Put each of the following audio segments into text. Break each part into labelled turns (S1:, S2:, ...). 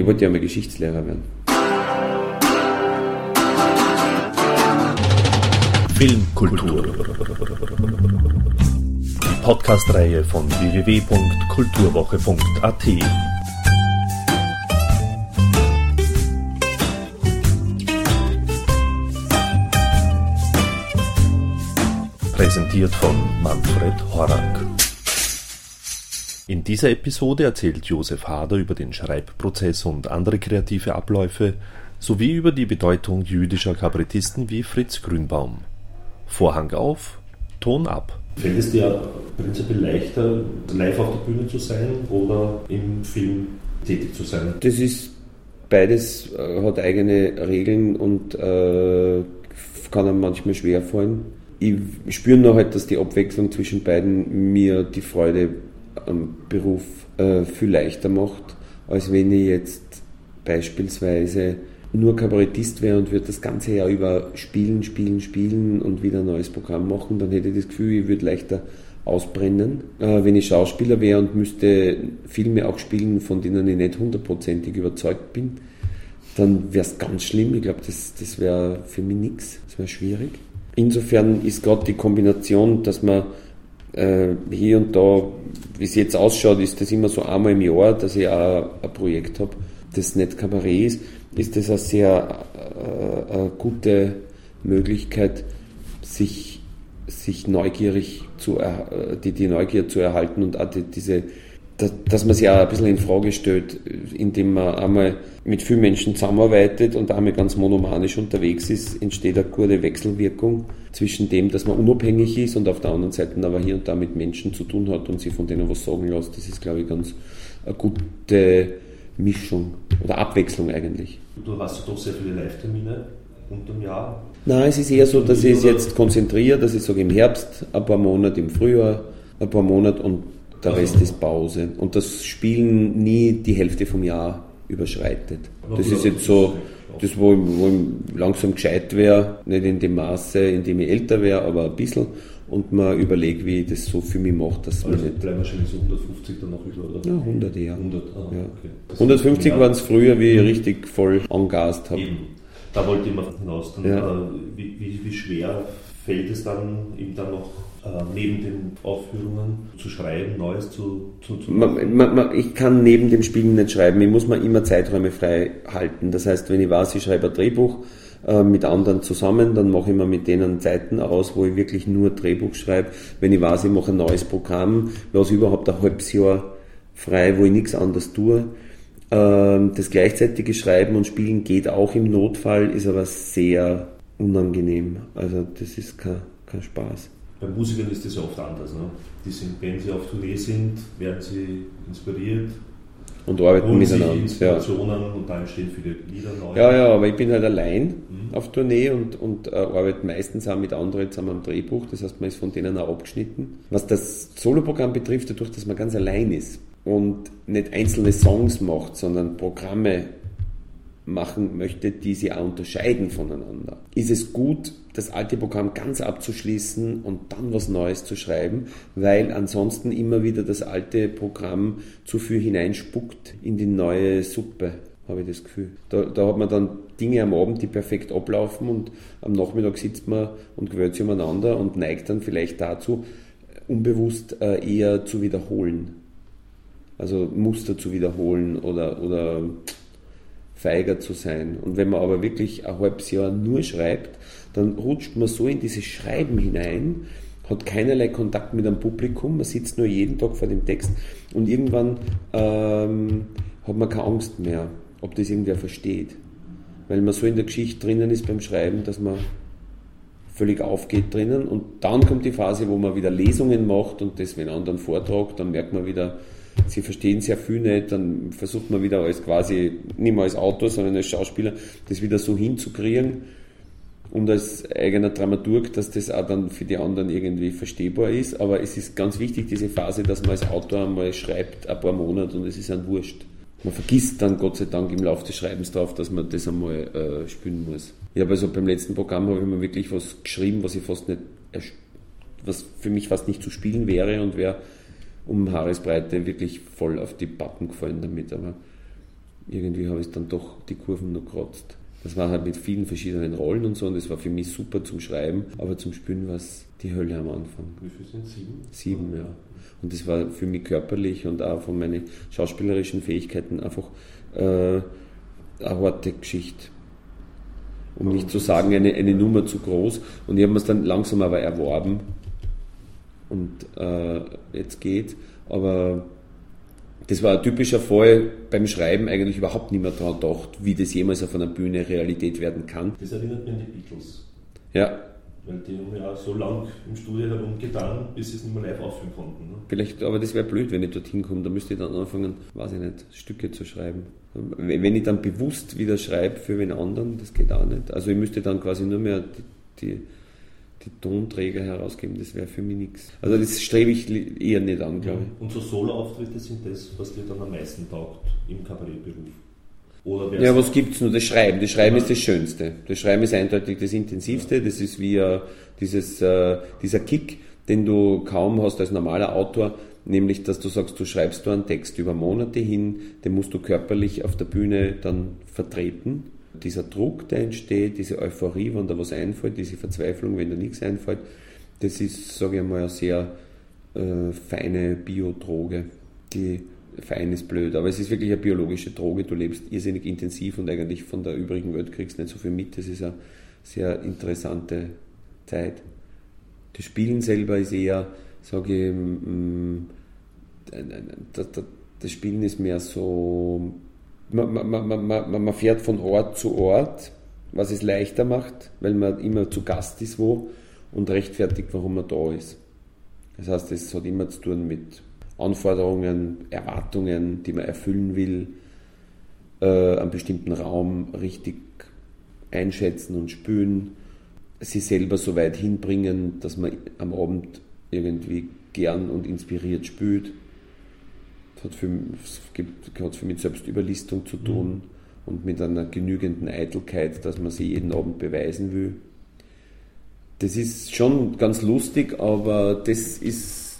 S1: Ich wollte ja mal Geschichtslehrer werden.
S2: Filmkultur. Die Podcast-Reihe von www.kulturwoche.at. Präsentiert von Manfred Horak. In dieser Episode erzählt Josef Hader über den Schreibprozess und andere kreative Abläufe sowie über die Bedeutung jüdischer Kabarettisten wie Fritz Grünbaum. Vorhang auf, Ton ab.
S3: Fällt es dir prinzipiell leichter, live auf der Bühne zu sein oder im Film tätig zu sein?
S1: Das ist beides, äh, hat eigene Regeln und äh, kann einem manchmal schwer fallen. Ich spüre noch halt, dass die Abwechslung zwischen beiden mir die Freude am Beruf äh, viel leichter macht, als wenn ich jetzt beispielsweise nur Kabarettist wäre und würde das ganze Jahr über spielen, spielen, spielen und wieder ein neues Programm machen, dann hätte ich das Gefühl, ich würde leichter ausbrennen. Äh, wenn ich Schauspieler wäre und müsste Filme auch spielen, von denen ich nicht hundertprozentig überzeugt bin, dann wäre es ganz schlimm. Ich glaube, das, das wäre für mich nichts. Das wäre schwierig. Insofern ist gerade die Kombination, dass man äh, hier und da, wie es jetzt ausschaut, ist das immer so einmal im Jahr, dass ich auch ein Projekt habe, das nicht Kabarett ist. Ist das eine sehr äh, eine gute Möglichkeit, sich, sich neugierig zu, die, die Neugier zu erhalten und auch die, diese, dass man sich auch ein bisschen in Frage stellt, indem man einmal mit vielen Menschen zusammenarbeitet und einmal ganz monomanisch unterwegs ist, entsteht eine gute Wechselwirkung zwischen dem, dass man unabhängig ist und auf der anderen Seite aber hier und da mit Menschen zu tun hat und sich von denen was sagen lässt. Das ist, glaube ich, ganz eine gute Mischung oder Abwechslung eigentlich.
S3: Du hast doch sehr viele Live-Termine unterm Jahr.
S1: Nein, es ist eher so, dass ich es jetzt konzentriere, dass ich sage im Herbst, ein paar Monate im Frühjahr, ein paar Monate und der also. Rest ist Pause. Und das Spielen nie die Hälfte vom Jahr überschreitet. Das ist jetzt so, das wo, wo ich langsam gescheit wäre, nicht in dem Maße, in dem ich älter wäre, aber ein bisschen und man überlegt, wie ich das so für mich mache, dass
S3: also man nicht... bleiben wahrscheinlich so 150 dann noch oder?
S1: Ja, 100 eher.
S3: 100, ah,
S1: ja. okay. 150 waren es früher, wie ich richtig voll angast habe.
S3: Da wollte ich mal hinaus. Dann, ja. äh, wie, wie, wie, schwer fällt es dann, eben dann noch äh, neben den Aufführungen zu schreiben, Neues zu, zu, zu
S1: man, man, man, Ich kann neben dem Spielen nicht schreiben, ich muss mir immer Zeiträume frei halten. Das heißt, wenn ich weiß, ich schreibe ein Drehbuch, äh, mit anderen zusammen, dann mache ich mir mit denen Zeiten aus, wo ich wirklich nur Drehbuch schreibe. Wenn ich weiß, ich mache ein neues Programm, lasse überhaupt ein halbes Jahr frei, wo ich nichts anderes tue. Ähm, das gleichzeitige Schreiben und Spielen geht auch im Notfall, ist aber sehr unangenehm. Also das ist kein, kein Spaß.
S3: Bei Musikern ist das ja oft anders. Ne? Die sind, wenn sie auf Tournee sind, werden sie inspiriert,
S1: und arbeiten miteinander.
S3: Inspirationen ja. und dann entstehen viele Lieder neu.
S1: Ja, ja, aber ich bin halt allein mhm. auf Tournee und, und äh, arbeite meistens auch mit anderen zusammen am Drehbuch. Das heißt, man ist von denen auch abgeschnitten. Was das Soloprogramm betrifft, dadurch, dass man ganz allein ist und nicht einzelne Songs macht, sondern Programme machen möchte, die sie auch unterscheiden voneinander. Ist es gut, das alte Programm ganz abzuschließen und dann was Neues zu schreiben, weil ansonsten immer wieder das alte Programm zu viel hineinspuckt in die neue Suppe, habe ich das Gefühl. Da, da hat man dann Dinge am Abend, die perfekt ablaufen und am Nachmittag sitzt man und gewöhnt sich umeinander und neigt dann vielleicht dazu, unbewusst äh, eher zu wiederholen. Also Muster zu wiederholen oder, oder feiger zu sein. Und wenn man aber wirklich ein halbes Jahr nur schreibt, dann rutscht man so in dieses Schreiben hinein, hat keinerlei Kontakt mit einem Publikum, man sitzt nur jeden Tag vor dem Text und irgendwann ähm, hat man keine Angst mehr, ob das irgendwer versteht. Weil man so in der Geschichte drinnen ist beim Schreiben, dass man völlig aufgeht drinnen und dann kommt die Phase, wo man wieder Lesungen macht und das, wenn anderen vortragt, dann merkt man wieder, sie verstehen sehr viel nicht, dann versucht man wieder als quasi, nicht mehr als Autor, sondern als Schauspieler, das wieder so hinzukriegen und als eigener Dramaturg, dass das auch dann für die anderen irgendwie verstehbar ist. Aber es ist ganz wichtig, diese Phase, dass man als Autor einmal schreibt, ein paar Monate und es ist ein Wurscht. Man vergisst dann Gott sei Dank im Laufe des Schreibens drauf, dass man das einmal äh, spielen muss. Ich habe also beim letzten Programm habe ich mir wirklich was geschrieben, was ich fast nicht, was für mich fast nicht zu spielen wäre und wäre um Haaresbreite wirklich voll auf die Pappen gefallen damit. Aber irgendwie habe ich dann doch die Kurven noch gekratzt. Das war halt mit vielen verschiedenen Rollen und so und das war für mich super zum Schreiben, aber zum Spielen war es die Hölle am Anfang.
S3: Wie viel sind sieben?
S1: Sieben, ja. Und das war für mich körperlich und auch von meinen schauspielerischen Fähigkeiten einfach äh, eine harte Geschichte. Um nicht zu sagen, eine, eine Nummer zu groß. Und ich habe mir es dann langsam aber erworben. Und äh, jetzt geht. Aber das war ein typischer Fall beim Schreiben eigentlich überhaupt nicht mehr daran gedacht, wie das jemals auf einer Bühne Realität werden kann.
S3: Das erinnert mich an die Beatles.
S1: Ja.
S3: Weil die haben ja so lang im Studio herumgetan, bis sie es nicht mehr live aufführen konnten. Ne?
S1: Vielleicht, aber das wäre blöd, wenn ich dorthin komme. Da müsste ich dann anfangen, weiß ich nicht, Stücke zu schreiben. Wenn ich dann bewusst wieder schreibe für wen anderen, das geht auch nicht. Also ich müsste dann quasi nur mehr die, die die Tonträger herausgeben, das wäre für mich nichts. Also das strebe ich eher nicht an, glaube ich.
S3: Und so Solo-Auftritte sind das, was dir dann am meisten taugt im Kabarettberuf?
S1: Oder ja, was gibt es nur? Das Schreiben. Das Schreiben ja. ist das Schönste. Das Schreiben ist eindeutig das Intensivste. Das ist wie uh, dieses, uh, dieser Kick, den du kaum hast als normaler Autor, nämlich dass du sagst, du schreibst du einen Text über Monate hin, den musst du körperlich auf der Bühne dann vertreten dieser Druck, der entsteht, diese Euphorie, wenn da was einfällt, diese Verzweiflung, wenn da nichts einfällt, das ist, sage ich mal, eine sehr äh, feine Biodroge. Die fein ist blöd, aber es ist wirklich eine biologische Droge. Du lebst irrsinnig intensiv und eigentlich von der übrigen Welt kriegst nicht so viel mit. Das ist eine sehr interessante Zeit. Das Spielen selber ist eher, sage ich, mm, das Spielen ist mehr so man, man, man, man, fährt von Ort zu Ort, was es leichter macht, weil man immer zu Gast ist wo und rechtfertigt, warum man da ist. Das heißt, es hat immer zu tun mit Anforderungen, Erwartungen, die man erfüllen will, äh, einen bestimmten Raum richtig einschätzen und spüren, sie selber so weit hinbringen, dass man am Abend irgendwie gern und inspiriert spürt hat für, gibt, hat für mit Selbstüberlistung zu tun mhm. und mit einer genügenden Eitelkeit, dass man sie jeden Abend beweisen will. Das ist schon ganz lustig, aber das ist,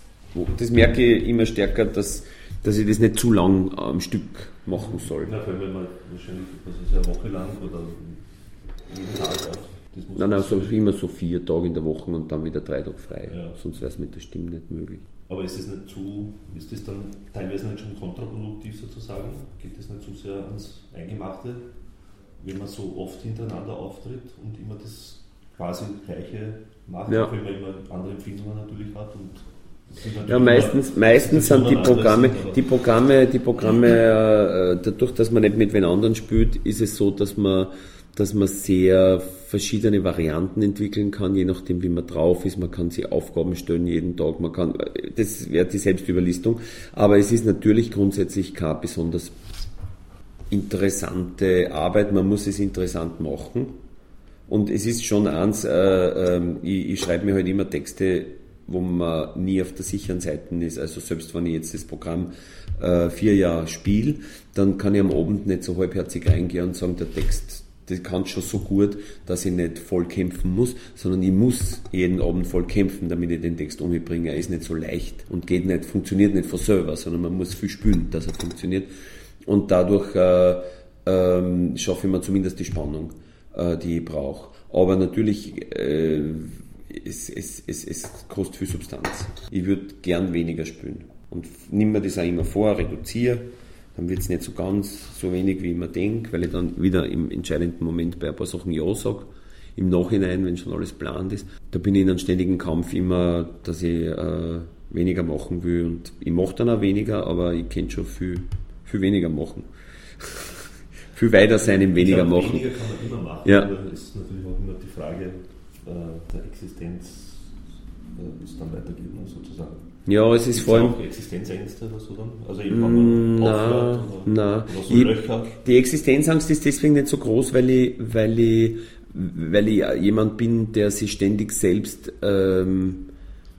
S1: das merke ich immer stärker, dass, dass ich das nicht zu lang am Stück machen soll.
S3: Ja, vor allem, wenn man wahrscheinlich, was ist eine Woche lang oder jeden Tag auf
S1: Nein, nein, so immer so vier Tage in der Woche und dann wieder drei Tage frei. Ja. Sonst wäre es mit der Stimme nicht möglich.
S3: Aber ist das nicht zu, ist das dann teilweise nicht schon kontraproduktiv sozusagen? Geht das nicht zu sehr ans Eingemachte, wenn man so oft hintereinander auftritt und immer das quasi Gleiche macht, ja. weil man immer andere Empfindungen natürlich hat und
S1: ja, meistens, meistens sind die Programme, die Programme, die Programme, äh, dadurch, dass man nicht mit wen anderen spielt, ist es so, dass man dass man sehr verschiedene Varianten entwickeln kann, je nachdem, wie man drauf ist. Man kann sich Aufgaben stellen jeden Tag. Man kann, das wäre die Selbstüberlistung. Aber es ist natürlich grundsätzlich keine besonders interessante Arbeit. Man muss es interessant machen. Und es ist schon eins, äh, äh, ich, ich schreibe mir halt immer Texte, wo man nie auf der sicheren Seite ist. Also selbst wenn ich jetzt das Programm äh, vier Jahre spiele, dann kann ich am Abend nicht so halbherzig reingehen und sagen, der Text das kann schon so gut, dass ich nicht voll kämpfen muss, sondern ich muss jeden Abend voll kämpfen, damit ich den Text umbringe. Er ist nicht so leicht und geht nicht, funktioniert nicht von selber, sondern man muss viel spülen, dass er funktioniert. Und dadurch äh, äh, schaffe ich mir zumindest die Spannung, äh, die ich brauche. Aber natürlich, äh, es, es, es, es kostet viel Substanz. Ich würde gern weniger spülen. Und nimm mir das auch immer vor, reduziere dann wird es nicht so ganz so wenig, wie mir denke, weil ich dann wieder im entscheidenden Moment bei ein paar Sachen Ja sage. Im Nachhinein, wenn schon alles plant ist, da bin ich in einem ständigen Kampf immer, dass ich äh, weniger machen will. Und ich mache dann auch weniger, aber ich könnte schon viel, viel weniger machen. viel weiter sein im weniger
S3: glaube,
S1: machen.
S3: Weniger kann man immer machen,
S1: ja.
S3: aber es ist natürlich auch immer die Frage äh, der Existenz, äh, es dann weitergeht, sozusagen.
S1: Ja, es ist vor allem.
S3: Existenzängste oder so dann? Also eben, wenn man aufhört oder,
S1: na, oder so Löcher? Die Existenzangst ist deswegen nicht so groß, weil ich, weil ich, weil ich jemand bin, der sich ständig selbst ähm,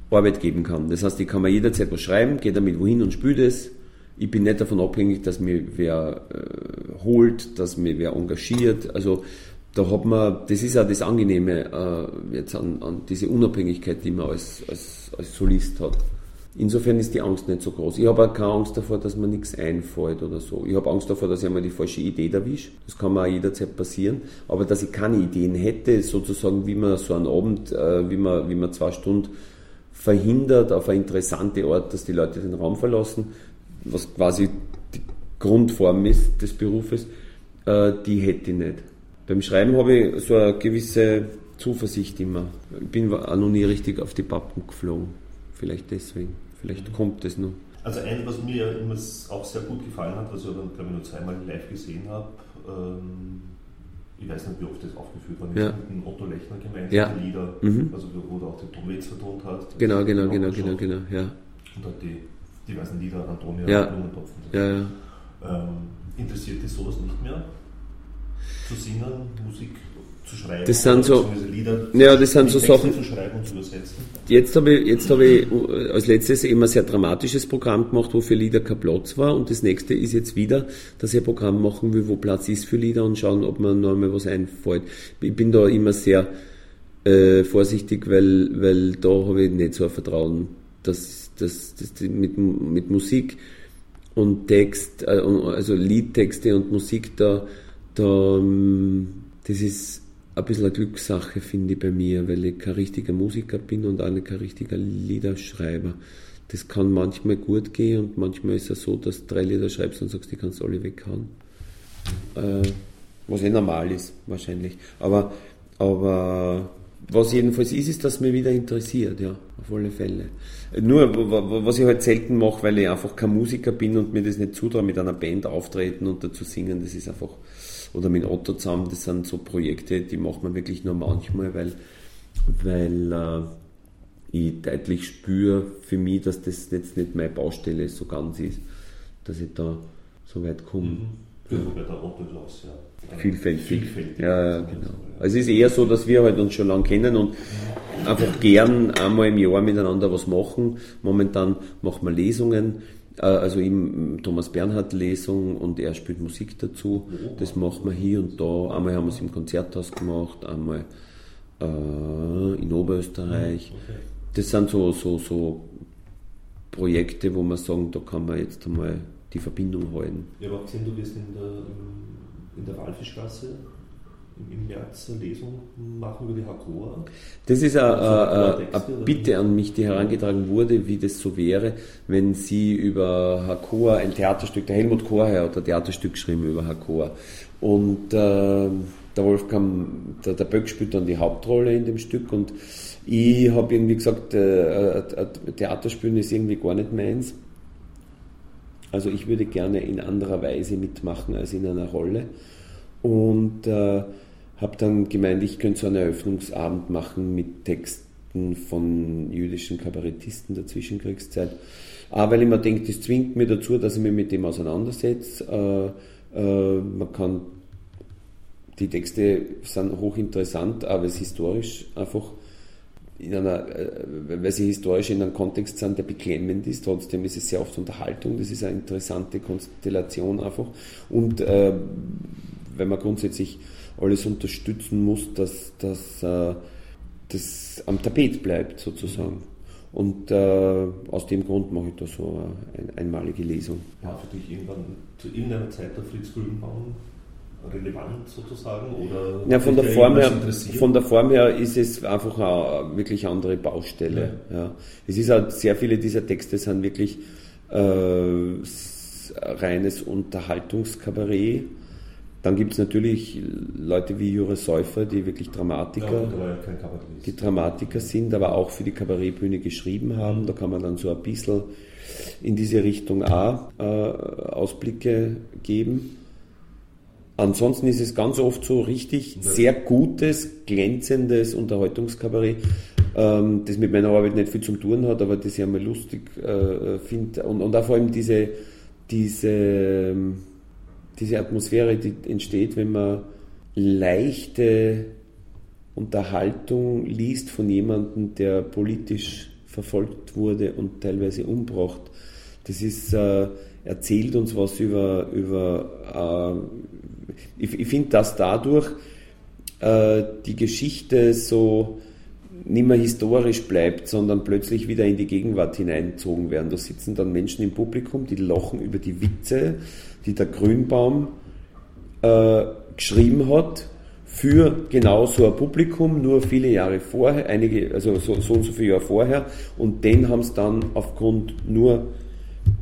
S1: Arbeit geben kann. Das heißt, ich kann mir jederzeit was schreiben, gehe damit wohin und spüle das. Ich bin nicht davon abhängig, dass mir wer äh, holt, dass mir wer engagiert. Also da hat man, das ist auch das Angenehme äh, jetzt an, an diese Unabhängigkeit, die man als, als, als Solist hat Insofern ist die Angst nicht so groß. Ich habe auch keine Angst davor, dass mir nichts einfällt oder so. Ich habe Angst davor, dass ich einmal die falsche Idee erwische. Das kann mir auch jederzeit passieren. Aber dass ich keine Ideen hätte, sozusagen, wie man so einen Abend, äh, wie man, wie man zwei Stunden verhindert auf eine interessante Art, dass die Leute den Raum verlassen, was quasi die Grundform ist des Berufes, äh, die hätte ich nicht. Beim Schreiben habe ich so eine gewisse Zuversicht immer. Ich bin auch noch nie richtig auf die Pappen geflogen. Vielleicht deswegen. Vielleicht mhm. kommt es noch.
S3: Also ein, was mir immer auch sehr gut gefallen hat, was ich dann glaube ich nur zweimal live gesehen habe, ähm, ich weiß nicht, wie oft das aufgeführt worden ist,
S1: ja.
S3: mit Otto Lechner gemeinsam
S1: ja.
S3: die Lieder,
S1: mhm.
S3: also wo du auch den Waits vertont hast.
S1: Genau, genau, genau, genau, genau, ja.
S3: Und hat die diversen Lieder Antonia
S1: ja.
S3: Blumentopf.
S1: Ja, ja.
S3: Ähm, interessiert dich sowas nicht mehr? Zu singen, Musik zu schreiben?
S1: Das sind so,
S3: Lieder,
S1: ja, das sind so Sachen.
S3: Zu schreiben und zu übersetzen?
S1: Jetzt habe ich, jetzt habe ich äh, als letztes immer ein sehr dramatisches Programm gemacht, wo für Lieder kein Platz war. Und das nächste ist jetzt wieder, dass ich ein Programm machen will, wo Platz ist für Lieder und schauen, ob mir noch einmal was einfällt. Ich bin da immer sehr äh, vorsichtig, weil, weil da habe ich nicht so ein Vertrauen, dass, dass, dass mit, mit Musik und Text, äh, also Liedtexte und Musik da, da ähm, das ist ein bisschen eine Glückssache, finde ich bei mir, weil ich kein richtiger Musiker bin und auch kein richtiger Liederschreiber. Das kann manchmal gut gehen und manchmal ist es so, dass du drei Lieder schreibst und sagst, die kannst du alle weghauen. Äh, was eh normal ist, wahrscheinlich. Aber, aber was jedenfalls ist, ist, dass mich wieder interessiert, ja, auf alle Fälle. Nur, was ich halt selten mache, weil ich einfach kein Musiker bin und mir das nicht zutraue, mit einer Band auftreten und dazu singen, das ist einfach oder mit Otto zusammen, das sind so Projekte, die macht man wirklich nur manchmal, weil, weil äh, ich deutlich spüre für mich, dass das jetzt nicht meine Baustelle so ganz ist, dass ich da so weit komme. Mhm.
S3: Ja, Klaus, ja.
S1: Vielfältig. Vielfältig. Ja, ja, genau. Also es ist eher so, dass wir halt uns schon lange kennen und einfach gern einmal im Jahr miteinander was machen. Momentan machen wir Lesungen also im Thomas Bernhard Lesung und er spielt Musik dazu. Das macht man hier und da. Einmal haben wir es im Konzerthaus gemacht, einmal äh, in Oberösterreich. Mhm, das sind so, so, so Projekte, wo man sagen, da kann man jetzt einmal die Verbindung halten.
S3: Ich habe auch gesehen, du wirst in der, in der Walfischgasse im März eine Lesung machen über die Hakoa.
S1: Das ist eine, eine Bitte an mich, die herangetragen wurde, wie das so wäre, wenn Sie über Hakoa ein Theaterstück, der Helmut Korher hat ein Theaterstück geschrieben über Hakoa. Und äh, der Wolfgang, der, der Böck spielt dann die Hauptrolle in dem Stück und ich habe irgendwie gesagt, äh, Theaterspielen ist irgendwie gar nicht meins. Also ich würde gerne in anderer Weise mitmachen als in einer Rolle. Und äh, habe dann gemeint, ich könnte so einen Eröffnungsabend machen mit Texten von jüdischen Kabarettisten der Zwischenkriegszeit. Auch weil ich mir denke, das zwingt mir dazu, dass ich mich mit dem auseinandersetze. Äh, äh, man kann, die Texte sind hochinteressant, aber es historisch einfach in einer, äh, weil sie historisch in einem Kontext sind, der beklemmend ist. Trotzdem ist es sehr oft Unterhaltung. Das ist eine interessante Konstellation einfach. Und äh, wenn man grundsätzlich alles unterstützen muss, dass, dass äh, das am Tapet bleibt sozusagen. Und äh, aus dem Grund mache ich da so eine einmalige Lesung.
S3: War für dich irgendwann zu irgendeiner Zeit der Fritz Grünbaum relevant sozusagen? Oder
S1: ja, von der, Form her, von der Form her ist es einfach eine wirklich andere Baustelle. Ja. ja. Es ist halt, sehr viele dieser Texte sind wirklich äh, reines Unterhaltungskabarett dann gibt es natürlich Leute wie Jure Säufer, die wirklich Dramatiker, ja, die Dramatiker sind, aber auch für die Kabarettbühne geschrieben haben. Da kann man dann so ein bisschen in diese Richtung auch äh, Ausblicke geben. Ansonsten ist es ganz oft so richtig sehr gutes, glänzendes Unterhaltungskabarett, ähm, das mit meiner Arbeit nicht viel zu tun hat, aber das ich einmal lustig äh, finde. Und, und auch vor allem diese, diese ähm, diese Atmosphäre, die entsteht, wenn man leichte Unterhaltung liest von jemandem, der politisch verfolgt wurde und teilweise umbracht. Das ist, äh, erzählt uns was über, über äh, ich, ich finde, dass dadurch äh, die Geschichte so nicht mehr historisch bleibt, sondern plötzlich wieder in die Gegenwart hineinzogen werden. Da sitzen dann Menschen im Publikum, die lachen über die Witze, die der Grünbaum äh, geschrieben hat für genau so ein Publikum, nur viele Jahre vorher, einige, also so, so und so viele Jahre vorher, und den haben es dann aufgrund nur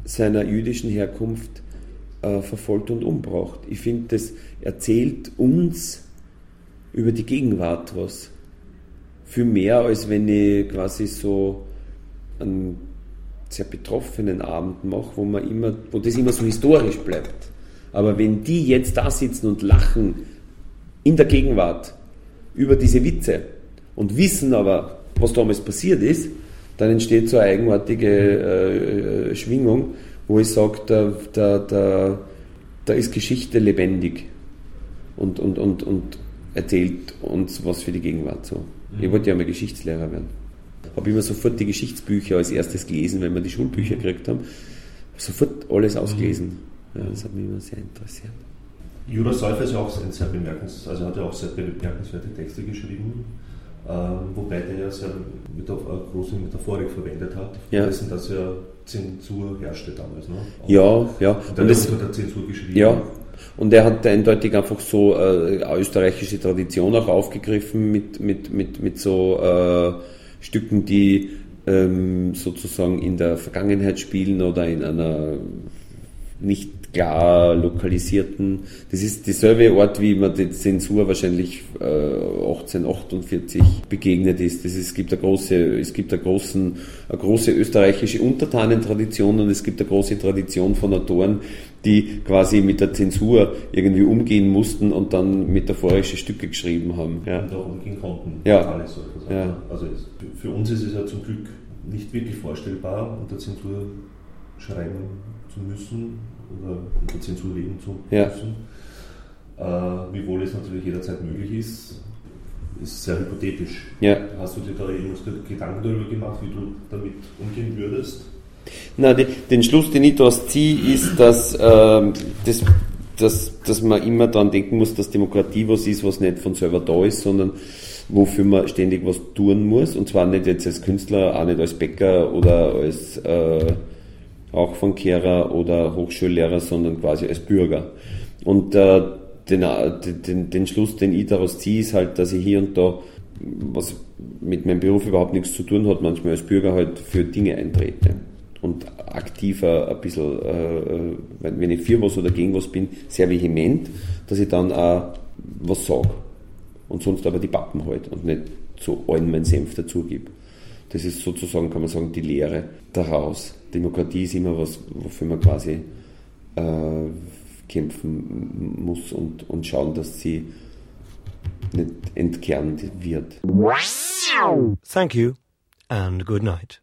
S1: seiner jüdischen Herkunft äh, verfolgt und umgebracht. Ich finde, das erzählt uns über die Gegenwart was. Viel mehr, als wenn ich quasi so einen sehr betroffenen Abend mache, wo man immer, wo das immer so historisch bleibt. Aber wenn die jetzt da sitzen und lachen in der Gegenwart über diese Witze und wissen aber, was damals passiert ist, dann entsteht so eine eigenartige äh, Schwingung, wo ich sage, da, da, da, da ist Geschichte lebendig und, und, und, und erzählt uns was für die Gegenwart so. Mhm. Ich wollte ja mal Geschichtslehrer werden. Habe immer sofort die Geschichtsbücher als erstes gelesen, wenn wir die Schulbücher gekriegt haben. Sofort alles ausgelesen. Ja, das hat mich immer sehr interessiert.
S3: Jura Seufer ist ja auch ein sehr bemerkenswertes, also hat ja auch sehr bemerkenswerte Texte geschrieben, äh, wobei der ja sehr mit eine große Metaphorik verwendet hat, ja. dessen, dass ja Zensur herrschte damals. Ne?
S1: ja, ja.
S3: Und, und das hat er Zensur geschrieben.
S1: Ja, und er hat eindeutig einfach so äh, österreichische Tradition auch aufgegriffen mit, mit, mit, mit so äh, Stücken, die ähm, sozusagen in der Vergangenheit spielen oder in einer nicht klar lokalisierten. Das ist dieselbe Ort, wie man die Zensur wahrscheinlich äh, 1848 begegnet ist. Das ist, es gibt eine große, es gibt eine, großen, eine große österreichische Untertanentradition und es gibt eine große Tradition von Autoren, die quasi mit der Zensur irgendwie umgehen mussten und dann metaphorische Stücke geschrieben haben.
S3: Ja. Und auch umgehen konnten.
S1: Ja.
S3: ja. Also für uns ist es ja zum Glück nicht wirklich vorstellbar, unter Zensur schreiben zu müssen oder unter Zensur leben zu ja. müssen. Äh, wiewohl es natürlich jederzeit möglich ist, ist sehr hypothetisch.
S1: Ja.
S3: Hast du dir da irgendwas Gedanken darüber gemacht, wie du damit umgehen würdest?
S1: Na, die, den Schluss, den ich daraus ziehe, ist, dass, äh, das, dass, dass man immer daran denken muss, dass Demokratie was ist, was nicht von selber da ist, sondern wofür man ständig was tun muss. Und zwar nicht jetzt als Künstler, auch nicht als Bäcker oder als äh, auch von Kehrer oder Hochschullehrer, sondern quasi als Bürger. Und äh, den, den, den Schluss, den ich daraus ziehe, ist halt, dass ich hier und da, was mit meinem Beruf überhaupt nichts zu tun hat, manchmal als Bürger halt für Dinge eintrete und aktiver ein bisschen, äh, wenn ich für was oder gegen was bin, sehr vehement, dass ich dann auch was sage. Und sonst aber die Pappen halt und nicht zu allen meinen Senf dazugebe. Das ist sozusagen, kann man sagen, die Lehre daraus. Demokratie ist immer was, wofür man quasi äh, kämpfen muss und, und schauen, dass sie nicht entkernt wird.
S4: Thank you and good night.